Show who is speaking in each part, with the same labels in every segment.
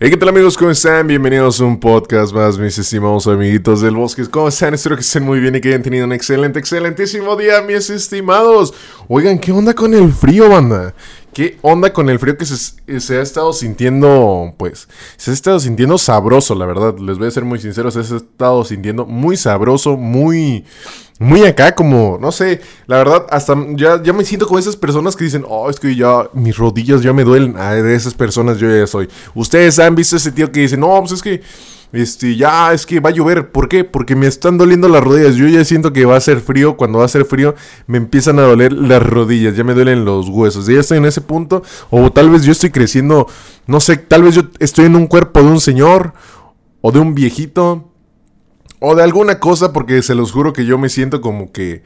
Speaker 1: Hey, ¿qué tal amigos? ¿Cómo están? Bienvenidos a un podcast más, mis estimados amiguitos del bosque. ¿Cómo están? Espero que estén muy bien y que hayan tenido un excelente, excelentísimo día, mis estimados. Oigan, ¿qué onda con el frío, banda? ¿Qué onda con el frío que se, ha estado sintiendo? Pues, se ha estado sintiendo sabroso, la verdad. Les voy a ser muy sinceros, se ha estado sintiendo muy sabroso, muy muy acá, como, no sé, la verdad, hasta ya, ya me siento como esas personas que dicen, oh, es que ya mis rodillas ya me duelen. Ah, de esas personas yo ya soy. Ustedes han visto ese tío que dice, no, pues es que, este, ya, es que va a llover. ¿Por qué? Porque me están doliendo las rodillas. Yo ya siento que va a ser frío. Cuando va a ser frío, me empiezan a doler las rodillas. Ya me duelen los huesos. Ya estoy en ese punto. O tal vez yo estoy creciendo, no sé, tal vez yo estoy en un cuerpo de un señor o de un viejito o de alguna cosa, porque se los juro que yo me siento como que.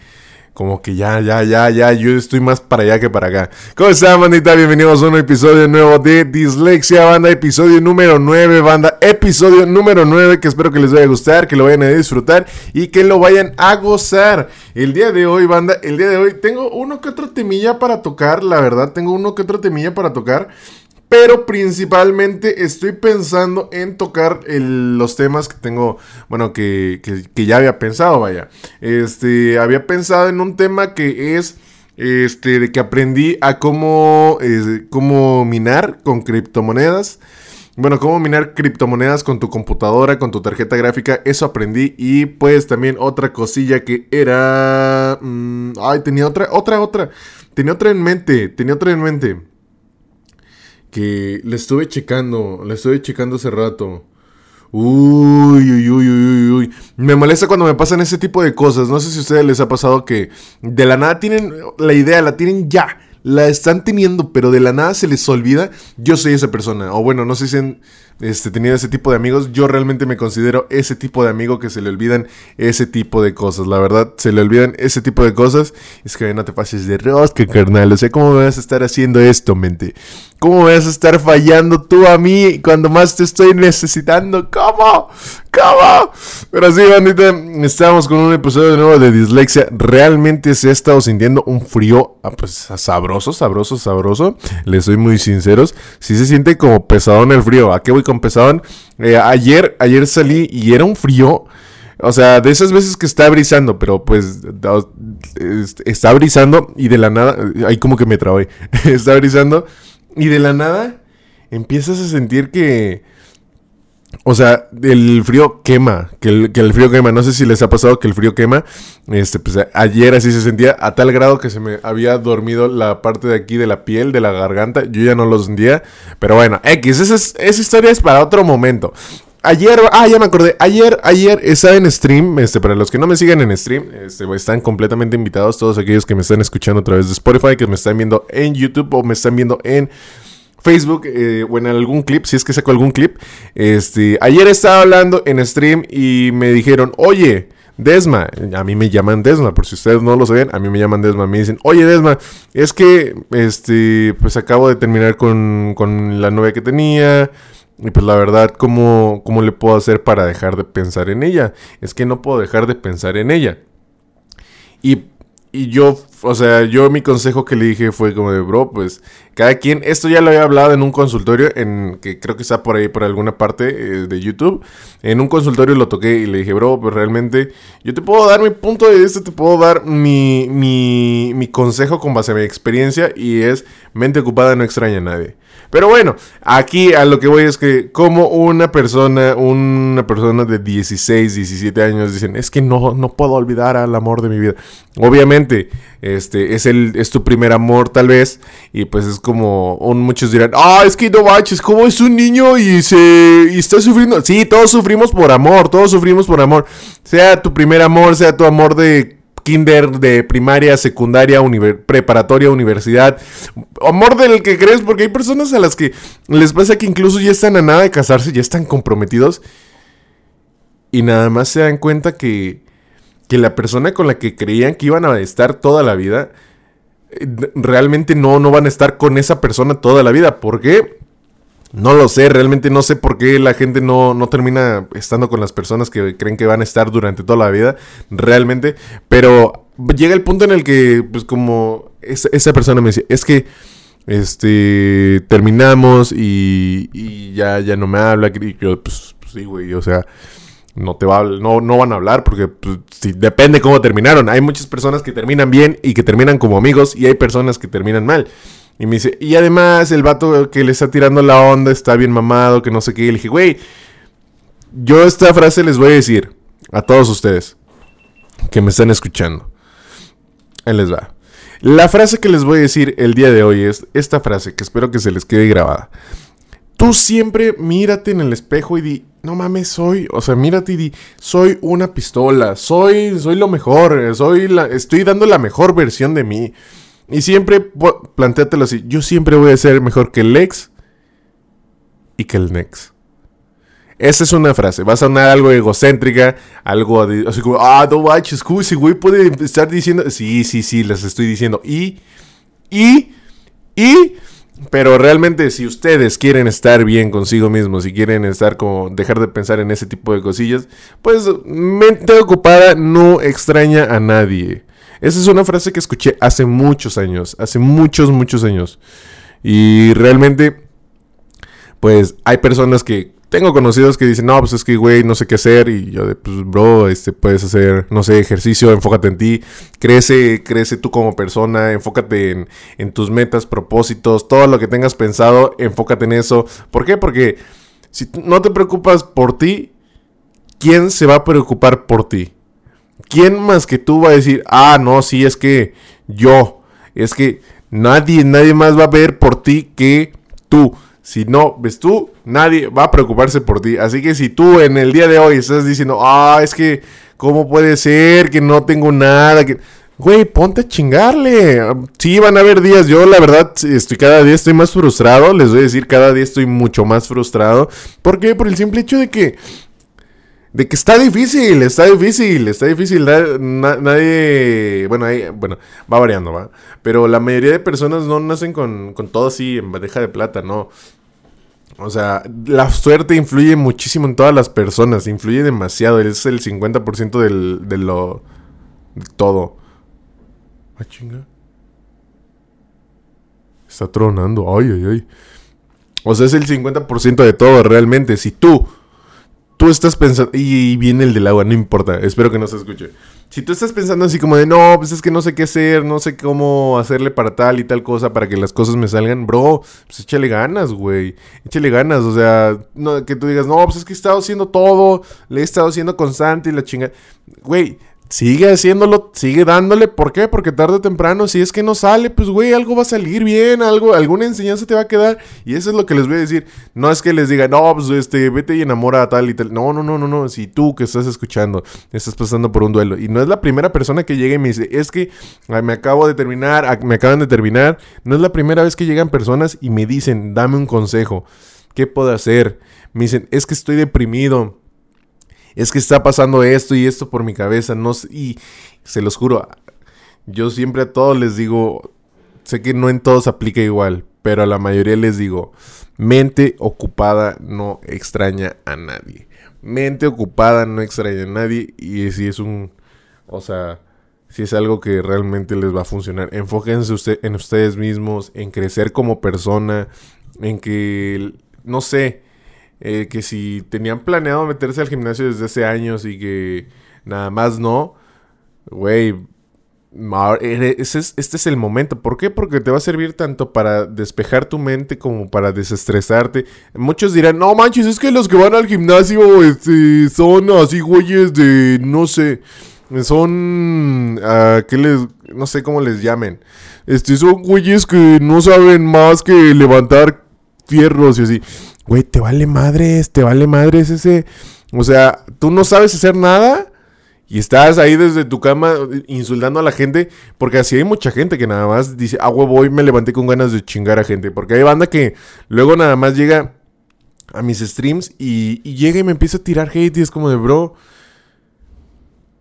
Speaker 1: Como que ya, ya, ya, ya, yo estoy más para allá que para acá. ¿Cómo están, bandita? Bienvenidos a un episodio nuevo de Dislexia, banda. Episodio número 9, banda. Episodio número 9, que espero que les vaya a gustar, que lo vayan a disfrutar y que lo vayan a gozar. El día de hoy, banda, el día de hoy tengo uno que otro temilla para tocar, la verdad, tengo uno que otro temilla para tocar. Pero principalmente estoy pensando en tocar los temas que tengo, bueno, que, ya había pensado, vaya. Este, había pensado en un tema que es, este, de que aprendí a cómo, cómo minar con criptomonedas. Bueno, cómo minar criptomonedas con tu computadora, con tu tarjeta gráfica, eso aprendí. Y pues también otra cosilla que era... Mm, ay, tenía otra, otra, otra. Tenía otra en mente, tenía otra en mente que le estuve checando, le estuve checando hace rato. Uy, uy, uy, uy, uy. Me molesta cuando me pasan ese tipo de cosas. No sé si a ustedes les ha pasado que de la nada tienen la idea, la tienen ya. La están teniendo, pero de la nada se les olvida. Yo soy esa persona. O bueno, no sé si han este, tenido ese tipo de amigos. Yo realmente me considero ese tipo de amigo que se le olvidan ese tipo de cosas. La verdad, se le olvidan ese tipo de cosas. Es que no te pases de rosca, carnal. O sea, ¿cómo me vas a estar haciendo esto, mente? ¿Cómo me vas a estar fallando tú a mí cuando más te estoy necesitando? ¿Cómo? ¿Cómo? Pero sí, bandita, estamos con un episodio nuevo de Dislexia. Realmente se ha estado sintiendo un frío, ah, pues sabroso, sabroso, sabroso. Les soy muy sinceros. Sí se siente como pesadón el frío. ¿A qué voy con pesadón? Eh, ayer, ayer salí y era un frío. O sea, de esas veces que está brisando, pero pues está brisando y de la nada, ahí como que me trabé, está brisando y de la nada empiezas a sentir que... O sea, el frío quema, que el, que el, frío quema. No sé si les ha pasado que el frío quema. Este, pues ayer así se sentía a tal grado que se me había dormido la parte de aquí de la piel, de la garganta. Yo ya no lo sentía. Pero bueno, X, esa, esa historia es para otro momento. Ayer, ah, ya me acordé. Ayer, ayer estaba en stream. Este, para los que no me siguen en stream, este, están completamente invitados. Todos aquellos que me están escuchando a través de Spotify, que me están viendo en YouTube o me están viendo en Facebook eh, o en algún clip, si es que saco algún clip. Este, ayer estaba hablando en stream y me dijeron, oye, Desma, a mí me llaman Desma, por si ustedes no lo saben, a mí me llaman Desma, me dicen, oye Desma, es que, este, pues acabo de terminar con, con la novia que tenía, y pues la verdad, ¿cómo, ¿cómo le puedo hacer para dejar de pensar en ella? Es que no puedo dejar de pensar en ella. Y, y yo, o sea, yo mi consejo que le dije fue como de, bro, pues cada quien, esto ya lo había hablado en un consultorio, en que creo que está por ahí, por alguna parte eh, de YouTube. En un consultorio lo toqué y le dije, bro, pues realmente yo te puedo dar mi punto de vista, te puedo dar mi, mi, mi consejo con base a mi experiencia y es mente ocupada no extraña a nadie. Pero bueno, aquí a lo que voy es que como una persona, una persona de 16, 17 años dicen, es que no, no puedo olvidar al amor de mi vida. Obviamente, este es el es tu primer amor tal vez y pues es como muchos dirán, "Ah, es que no manches, como es un niño y se y está sufriendo." Sí, todos sufrimos por amor, todos sufrimos por amor. Sea tu primer amor, sea tu amor de kinder, de primaria, secundaria, preparatoria, universidad. Amor del que crees, porque hay personas a las que les pasa que incluso ya están a nada de casarse, ya están comprometidos. Y nada más se dan cuenta que, que la persona con la que creían que iban a estar toda la vida, eh, realmente no, no van a estar con esa persona toda la vida. ¿Por qué? No lo sé, realmente no sé por qué la gente no, no, termina estando con las personas que creen que van a estar durante toda la vida, realmente. Pero llega el punto en el que, pues como esa, persona me dice, es que este, terminamos y, y ya, ya no me habla. Y yo, pues, sí, güey, o sea, no te va no, no van a hablar porque pues, depende cómo terminaron. Hay muchas personas que terminan bien y que terminan como amigos y hay personas que terminan mal. Y me dice, y además el vato que le está tirando la onda está bien mamado, que no sé qué. Y le dije, güey, yo esta frase les voy a decir a todos ustedes que me están escuchando. Ahí les va. La frase que les voy a decir el día de hoy es esta frase que espero que se les quede grabada. Tú siempre mírate en el espejo y di, no mames, soy, o sea, mírate y di, soy una pistola, soy, soy lo mejor, soy la, estoy dando la mejor versión de mí. Y siempre planteátelo así, yo siempre voy a ser mejor que el ex y que el next. Esa es una frase. Va a sonar algo egocéntrica, algo así como, ah, no manches, ese güey puede estar diciendo. Sí, sí, sí, les estoy diciendo. Y, y, y. Pero realmente, si ustedes quieren estar bien consigo mismos, si quieren estar como dejar de pensar en ese tipo de cosillas, pues mente ocupada no extraña a nadie. Esa es una frase que escuché hace muchos años, hace muchos, muchos años. Y realmente, pues hay personas que tengo conocidos que dicen, no, pues es que, güey, no sé qué hacer. Y yo de, pues, bro, este, puedes hacer, no sé, ejercicio, enfócate en ti. Crece, crece tú como persona, enfócate en, tus metas, propósitos, todo lo que tengas pensado, enfócate en eso. ¿Por qué? Porque si no te preocupas por ti, ¿quién se va a preocupar por ti? ¿Quién más que tú va a decir, ah, no, sí, es que yo, es que nadie, nadie más va a ver por ti que tú. Si no ves tú, nadie va a preocuparse por ti. Así que si tú en el día de hoy estás diciendo, ah, es que, ¿cómo puede ser que no tengo nada? Que... Güey, ponte a chingarle. Sí, van a haber días. Yo, la verdad, estoy cada día estoy más frustrado. Les voy a decir, cada día estoy mucho más frustrado. ¿Por qué? Por el simple hecho de que. De que está difícil, está difícil, está difícil. nadie. Bueno, ahí, bueno, va variando, ¿va? Pero la mayoría de personas no nacen con, con todo así en bandeja de plata, ¿no? O sea, la suerte influye muchísimo en todas las personas, influye demasiado, es el 50% del, de lo... de todo. Ah, chinga. Está tronando, ay, ay, ay. O sea, es el 50% de todo realmente. Si tú, tú estás pensando... Y viene el del agua, no importa, espero que no se escuche. Si tú estás pensando así como de, no, pues es que no sé qué hacer, no sé cómo hacerle para tal y tal cosa para que las cosas me salgan, bro, pues échale ganas, güey. Échale ganas, o sea, no, que tú digas, no, pues es que he estado haciendo todo, le he estado haciendo constante y la chinga. Güey, Sigue haciéndolo, sigue dándole. ¿Por qué? Porque tarde o temprano, si es que no sale, pues güey, algo va a salir bien, algo, alguna enseñanza te va a quedar. Y eso es lo que les voy a decir. No es que les diga, no, pues este, vete y enamora tal y tal. No, no, no, no, no. Si tú que estás escuchando, estás pasando por un duelo. Y no es la primera persona que llega y me dice, es que me acabo de terminar, me acaban de terminar. No es la primera vez que llegan personas y me dicen, dame un consejo. ¿Qué puedo hacer? Me dicen, es que estoy deprimido es que está pasando esto y esto por mi cabeza, no y se los juro, yo siempre a todos les digo, sé que no en todos aplica igual, pero a la mayoría les digo, mente ocupada no extraña a nadie. Mente ocupada no extraña a nadie y si es un, o sea, si es algo que realmente les va a funcionar, enfóquense usted, en ustedes mismos, en crecer como persona, en que, no sé, eh, que si tenían planeado meterse al gimnasio desde hace años y que nada más no, güey, este es el momento. ¿Por qué? Porque te va a servir tanto para despejar tu mente como para desestresarte. Muchos dirán, no manches, es que los que van al gimnasio este, son así, güeyes de, no sé, son, uh, ¿qué les, no sé cómo les llamen. Este, son güeyes que no saben más que levantar fierros y así. Güey, te vale madres, te vale madres ese. O sea, tú no sabes hacer nada y estás ahí desde tu cama insultando a la gente. Porque así hay mucha gente que nada más dice, ah, huevo, hoy me levanté con ganas de chingar a gente. Porque hay banda que luego nada más llega a mis streams y, y llega y me empieza a tirar hate y es como de, bro.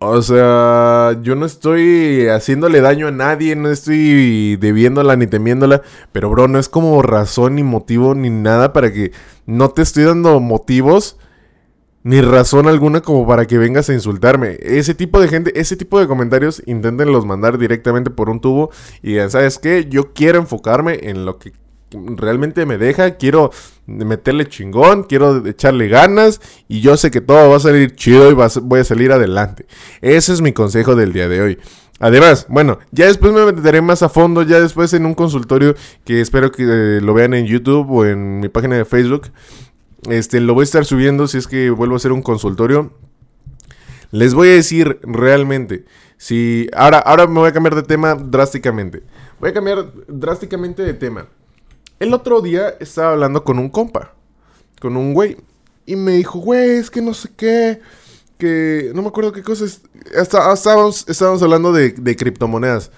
Speaker 1: O sea, yo no estoy haciéndole daño a nadie, no estoy debiéndola ni temiéndola, pero bro, no es como razón ni motivo ni nada para que no te estoy dando motivos ni razón alguna como para que vengas a insultarme. Ese tipo de gente, ese tipo de comentarios, inténtenlos mandar directamente por un tubo y digan, ¿sabes qué? Yo quiero enfocarme en lo que realmente me deja, quiero meterle chingón, quiero echarle ganas y yo sé que todo va a salir chido y voy a salir adelante. Ese es mi consejo del día de hoy. Además, bueno, ya después me meteré más a fondo, ya después en un consultorio que espero que eh, lo vean en YouTube o en mi página de Facebook. Este, lo voy a estar subiendo si es que vuelvo a hacer un consultorio. Les voy a decir realmente, si ahora, ahora me voy a cambiar de tema drásticamente. Voy a cambiar drásticamente de tema. El otro día estaba hablando con un compa, con un güey, y me dijo, güey, es que no sé qué, que no me acuerdo qué cosas. Hasta, estábamos, estábamos hablando de, de criptomonedas.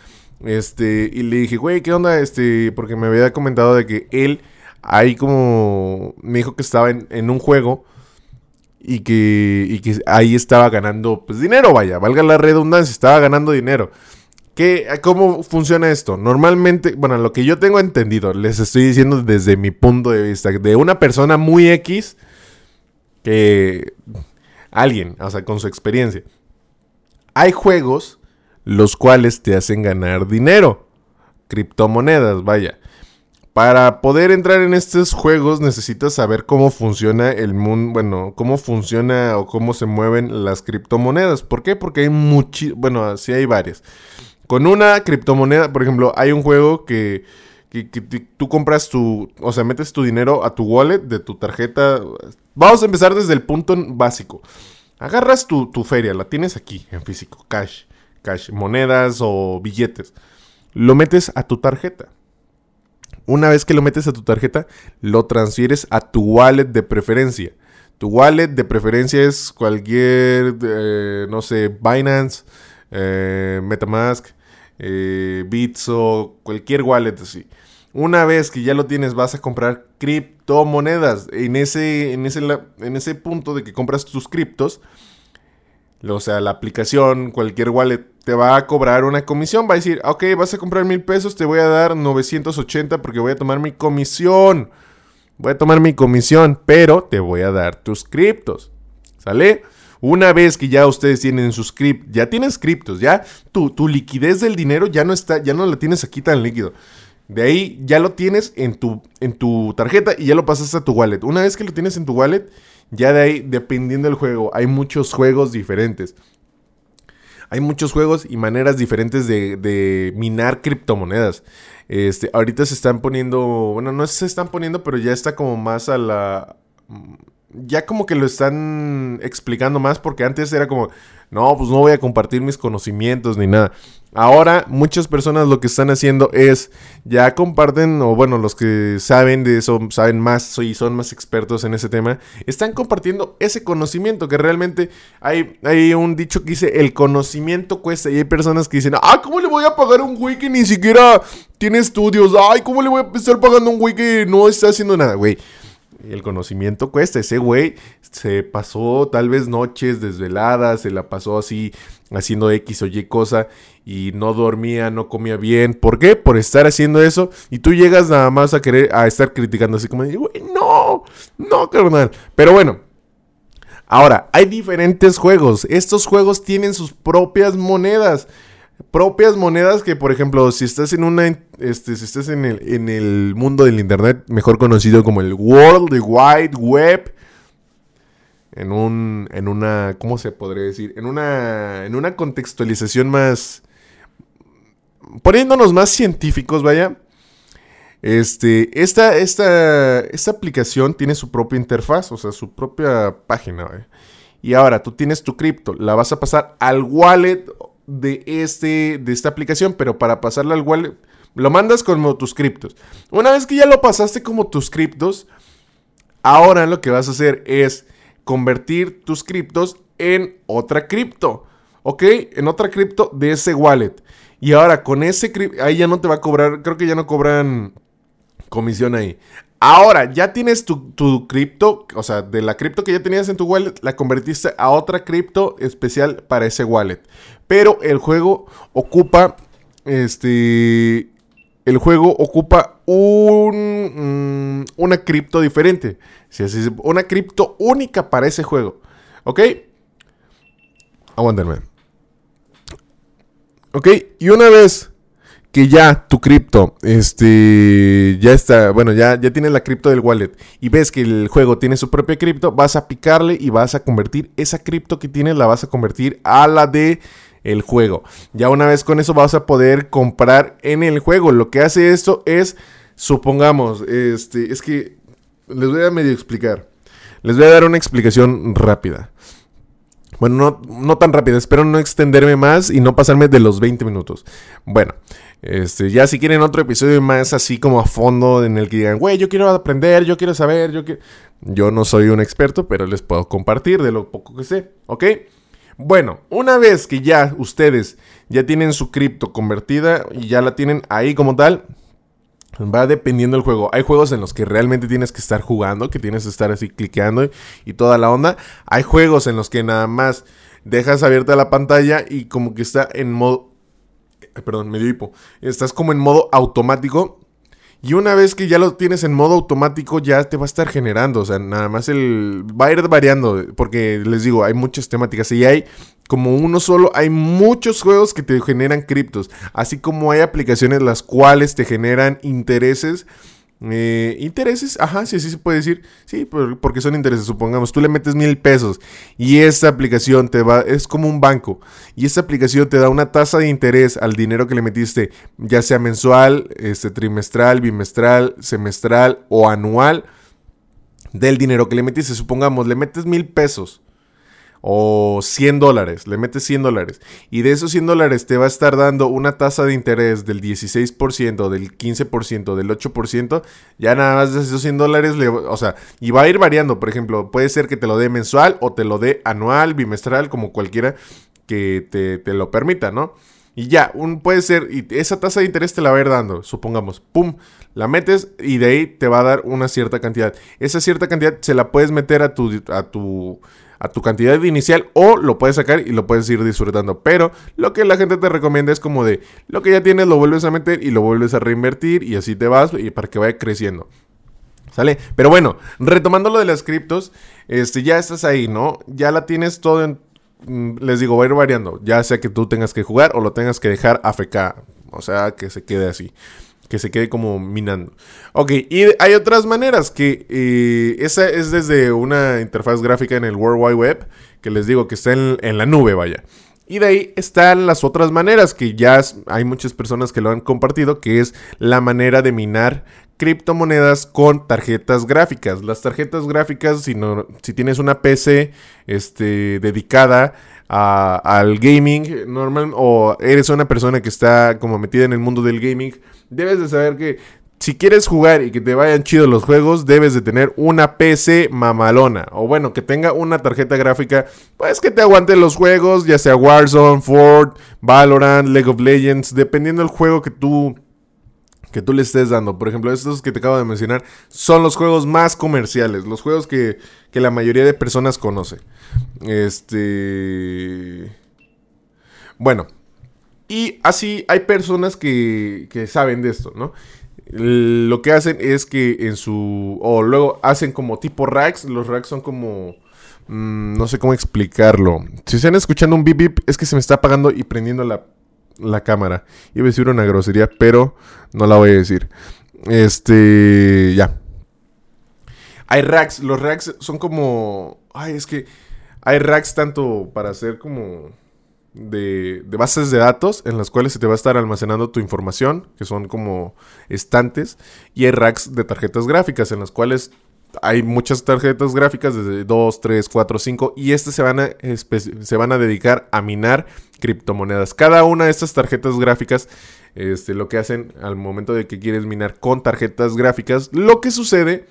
Speaker 1: Este, y le dije, güey, ¿qué onda? Este, porque me había comentado de que él ahí como me dijo que estaba en, un juego y que, y que ahí estaba ganando pues dinero, vaya, valga la redundancia, estaba ganando dinero. ¿Qué, ¿Cómo funciona esto? Normalmente, bueno, lo que yo tengo entendido, les estoy diciendo desde mi punto de vista, de una persona muy X, que alguien, o sea, con su experiencia. Hay juegos los cuales te hacen ganar dinero, criptomonedas, vaya. Para poder entrar en estos juegos necesitas saber cómo funciona el mundo, bueno, cómo funciona o cómo se mueven las criptomonedas. ¿Por qué? Porque hay muchas, bueno, sí hay varias. Con una criptomoneda, por ejemplo, hay un juego que, que, tú compras tu, o sea, metes tu dinero a tu wallet de tu tarjeta. Vamos a empezar desde el punto básico. Agarras tu, tu feria, la tienes aquí en físico, cash, cash, monedas o billetes. Lo metes a tu tarjeta una vez que lo metes a tu tarjeta, lo transfieres a tu wallet de preferencia. Tu wallet de preferencia es cualquier, eh, no sé, Binance, eh, Metamask, eh, Bitso, cualquier wallet así. Una vez que ya lo tienes, vas a comprar criptomonedas. En ese, en ese, en ese punto de que compras tus criptos, o sea, la aplicación, cualquier wallet, te va a cobrar una comisión. Va a decir, ok, vas a comprar mil pesos, te voy a dar 980 porque voy a tomar mi comisión. Voy a tomar mi comisión, pero te voy a dar tus criptos. ¿Sale? Una vez que ya ustedes tienen sus criptos, ya tienes criptos, ya tu, tu liquidez del dinero ya no está, ya no la tienes aquí tan líquido. De ahí ya lo tienes en tu, en tu tarjeta y ya lo pasas a tu wallet. Una vez que lo tienes en tu wallet, ya de ahí, dependiendo del juego, hay muchos juegos diferentes. Hay muchos juegos y maneras diferentes de, minar criptomonedas. Este, ahorita se están poniendo, bueno, no se están poniendo, pero ya está como más a la... Ya como que lo están explicando más porque antes era como, no, pues no voy a compartir mis conocimientos ni nada. Ahora muchas personas lo que están haciendo es ya comparten, o bueno, los que saben de eso, saben más y son más expertos en ese tema, están compartiendo ese conocimiento que realmente hay, hay un dicho que dice, el conocimiento cuesta y hay personas que dicen, ah, ¿cómo le voy a pagar un güey que ni siquiera tiene estudios? Ay, ¿cómo le voy a estar pagando un güey que no está haciendo nada, güey? El conocimiento cuesta. Ese güey se pasó tal vez noches desveladas, se la pasó así haciendo X o Y cosa y no dormía, no comía bien. ¿Por qué? Por estar haciendo eso y tú llegas nada más a querer a estar criticando así como, güey, no, no, carnal. Pero bueno, ahora, hay diferentes juegos. Estos juegos tienen sus propias monedas propias monedas que, por ejemplo, si estás en una, este, si estás en el, en el mundo del internet, mejor conocido como el World Wide Web, en un, en una, ¿cómo se podría decir? En una, en una contextualización más, poniéndonos más científicos, vaya. Este, esta, esta, esta aplicación tiene su propia interfaz, o sea, su propia página. Y ahora tú tienes tu cripto, la vas a pasar al wallet de, este, de esta aplicación, pero para pasarla al wallet, lo mandas como tus criptos. Una vez que ya lo pasaste como tus criptos, ahora lo que vas a hacer es convertir tus criptos en otra cripto. ¿Ok? En otra cripto de ese wallet. Y ahora con ese cripto, ahí ya no te va a cobrar, creo que ya no cobran comisión ahí. Ahora, ya tienes tu, cripto, o sea, de la cripto que ya tenías en tu wallet, la convertiste a otra cripto especial para ese wallet. Pero el juego ocupa, este, el juego ocupa un, mm, una cripto diferente. Una cripto única para ese juego. ¿Ok? Aguántenme. ¿Ok? Y una vez que ya tu cripto, este, ya está, bueno, ya, ya tienes la cripto del wallet y ves que el juego tiene su propia cripto, vas a picarle y vas a convertir esa cripto que tienes, la vas a convertir a la de el juego. Ya una vez con eso vas a poder comprar en el juego. Lo que hace esto es, supongamos, este, es que les voy a medio explicar. Les voy a dar una explicación rápida. Bueno, no, no, tan rápida, espero no extenderme más y no pasarme de los 20 minutos. Bueno, este, ya si quieren otro episodio más así como a fondo en el que digan, güey, yo quiero aprender, yo quiero saber, yo quiero... Yo no soy un experto, pero les puedo compartir de lo poco que sé, ¿ok? Bueno, una vez que ya ustedes ya tienen su cripto convertida y ya la tienen ahí como tal, Va dependiendo del juego. Hay juegos en los que realmente tienes que estar jugando, que tienes que estar así cliqueando y, toda la onda. Hay juegos en los que nada más dejas abierta la pantalla y como que está en modo... Perdón, medio hipo. Estás como en modo automático y una vez que ya lo tienes en modo automático, ya te va a estar generando. O sea, nada más el. Va a ir variando. Porque les digo, hay muchas temáticas. Y hay como uno solo, hay muchos juegos que te generan criptos. Así como hay aplicaciones las cuales te generan intereses eh, intereses, ajá, sí, sí se puede decir. Sí, porque son intereses. Supongamos, tú le metes mil pesos y esta aplicación te va, es como un banco. Y esta aplicación te da una tasa de interés al dinero que le metiste, ya sea mensual, este, trimestral, bimestral, semestral o anual, del dinero que le metiste. Supongamos, le metes mil pesos o 100 dólares, le metes 100 dólares y de esos 100 dólares te va a estar dando una tasa de interés del 16%, del 15%, del 8%, ya nada más de esos 100 dólares, o sea, y va a ir variando, por ejemplo, puede ser que te lo dé mensual o te lo dé anual, bimestral, como cualquiera que te, te lo permita, ¿no? Y ya, un, puede ser, y esa tasa de interés te la va a ir dando, supongamos, pum, la metes y de ahí te va a dar una cierta cantidad. Esa cierta cantidad se la puedes meter a tu, a tu a tu cantidad inicial o lo puedes sacar y lo puedes ir disfrutando. Pero lo que la gente te recomienda es como de lo que ya tienes lo vuelves a meter y lo vuelves a reinvertir y así te vas y para que vaya creciendo. ¿Sale? Pero bueno, retomando lo de las criptos, este, ya estás ahí, ¿no? Ya la tienes todo en... Mm, les digo, va a ir variando. Ya sea que tú tengas que jugar o lo tengas que dejar AFK. O sea, que se quede así que se quede como minando. Ok, y hay otras maneras que eh, esa es desde una interfaz gráfica en el World Wide Web, que les digo que está en, en la nube, vaya. Y de ahí están las otras maneras que ya hay muchas personas que lo han compartido, que es la manera de minar criptomonedas con tarjetas gráficas. Las tarjetas gráficas, si, no, si tienes una PC este, dedicada al gaming normal o eres una persona que está como metida en el mundo del gaming, debes de saber que si quieres jugar y que te vayan chidos los juegos, debes de tener una PC mamalona. O bueno, que tenga una tarjeta gráfica, pues que te aguante los juegos, ya sea Warzone, Ford, Valorant, League of Legends, dependiendo del juego que tú que tú le estés dando. Por ejemplo, estos que te acabo de mencionar son los juegos más comerciales, los juegos que, que la mayoría de personas conoce. Este... Bueno, y así hay personas que, que saben de esto, ¿no? Lo que hacen es que en su... O luego hacen como tipo racks. Los racks son como... Mm, no sé cómo explicarlo. Si están escuchando un bip bip, es que se me está apagando y prendiendo la, la cámara. Iba a decir una grosería, pero no la voy a decir. Este. Ya. Hay racks. Los racks son como. Ay, es que. Hay racks tanto para hacer como de, bases de datos en las cuales se te va a estar almacenando tu información, que son como estantes, y hay racks de tarjetas gráficas en las cuales hay muchas tarjetas gráficas desde 2, 3, 4, 5 y estas se van, a se van a dedicar a minar criptomonedas. Cada una de estas tarjetas gráficas, este, lo que hacen al momento de que quieres minar con tarjetas gráficas, lo que sucede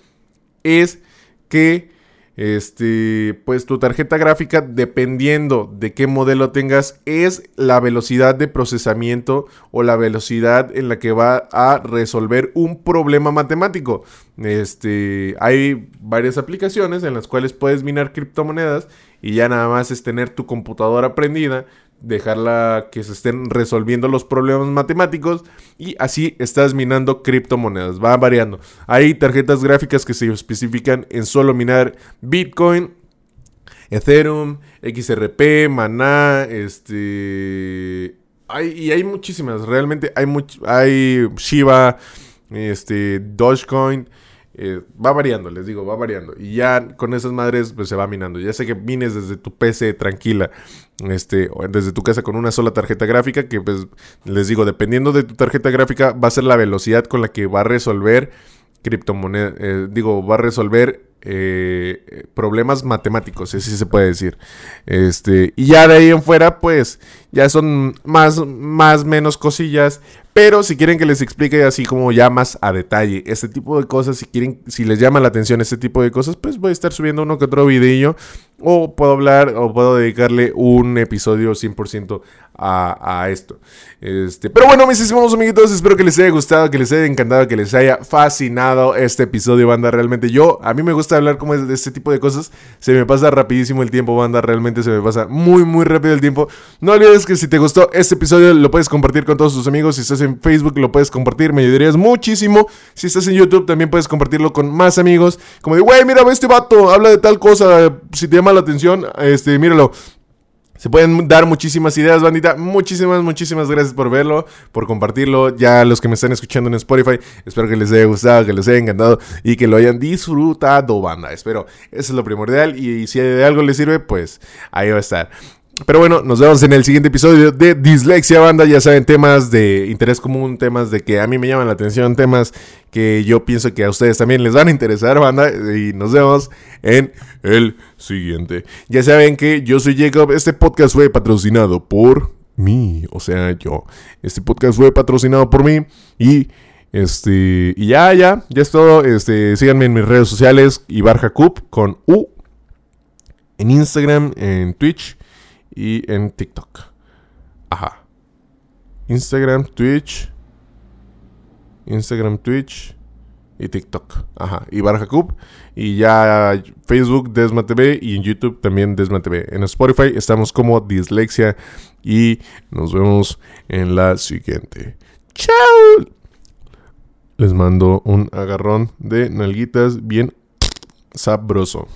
Speaker 1: es que este, pues tu tarjeta gráfica, dependiendo de qué modelo tengas, es la velocidad de procesamiento o la velocidad en la que va a resolver un problema matemático. Este, hay varias aplicaciones en las cuales puedes minar criptomonedas y ya nada más es tener tu computadora prendida, dejarla que se estén resolviendo los problemas matemáticos y así estás minando criptomonedas. Va variando. Hay tarjetas gráficas que se especifican en solo minar Bitcoin. Ethereum, XRP, Maná, este... Hay, y hay muchísimas, realmente hay, much, hay Shiba, este, Dogecoin, eh, va variando, les digo, va variando. Y ya con esas madres pues se va minando. Ya sé que mines desde tu PC tranquila, este, desde tu casa con una sola tarjeta gráfica, que pues les digo, dependiendo de tu tarjeta gráfica va a ser la velocidad con la que va a resolver criptomonedas, eh, digo, va a resolver eh, problemas matemáticos, así se puede decir. Este, y ya de ahí en fuera, pues, ya son más, más, menos cosillas. Pero si quieren que les explique así como ya más a detalle este tipo de cosas, si quieren, si les llama la atención este tipo de cosas, pues voy a estar subiendo uno que otro video. O puedo hablar o puedo dedicarle un episodio 100% a, a, esto. Este, pero bueno, mis estimados amiguitos, espero que les haya gustado, que les haya encantado, que les haya fascinado este episodio, banda. Realmente yo, a mí me gusta hablar como de este tipo de cosas. Se me pasa rapidísimo el tiempo, banda. Realmente se me pasa muy, muy rápido el tiempo. No olvides que si te gustó este episodio, lo puedes compartir con todos tus amigos. Si estás en Facebook, lo puedes compartir. Me ayudarías muchísimo. Si estás en YouTube, también puedes compartirlo con más amigos. Como de, güey, mira, este vato habla de tal cosa. Si te llama la atención, este, míralo. Se pueden dar muchísimas ideas, bandita. Muchísimas, muchísimas gracias por verlo, por compartirlo. Ya los que me están escuchando en Spotify, espero que les haya gustado, que les haya encantado y que lo hayan disfrutado, banda. Espero, eso es lo primordial. Y si de algo les sirve, pues ahí va a estar. Pero bueno, nos vemos en el siguiente episodio de Dislexia Banda. Ya saben, temas de interés común, temas de que a mí me llaman la atención, temas que yo pienso que a ustedes también les van a interesar, banda. Y nos vemos en el siguiente. Ya saben que yo soy Jacob. Este podcast fue patrocinado por mí. O sea, yo. Este podcast fue patrocinado por mí. Y este. Y ya, ya. Ya es todo. Este. Síganme en mis redes sociales. Ibar con U. En Instagram, en Twitch y en TikTok. Ajá. Instagram, Twitch. Instagram, Twitch y TikTok. Ajá. Y Barjacub. Y ya Facebook, Desma TV. Y en YouTube también Desma TV. En Spotify estamos como Dislexia. Y nos vemos en la siguiente. ¡Chao! Les mando un agarrón de nalguitas bien sabroso.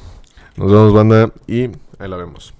Speaker 1: Nos vemos, banda. Y ahí la vemos.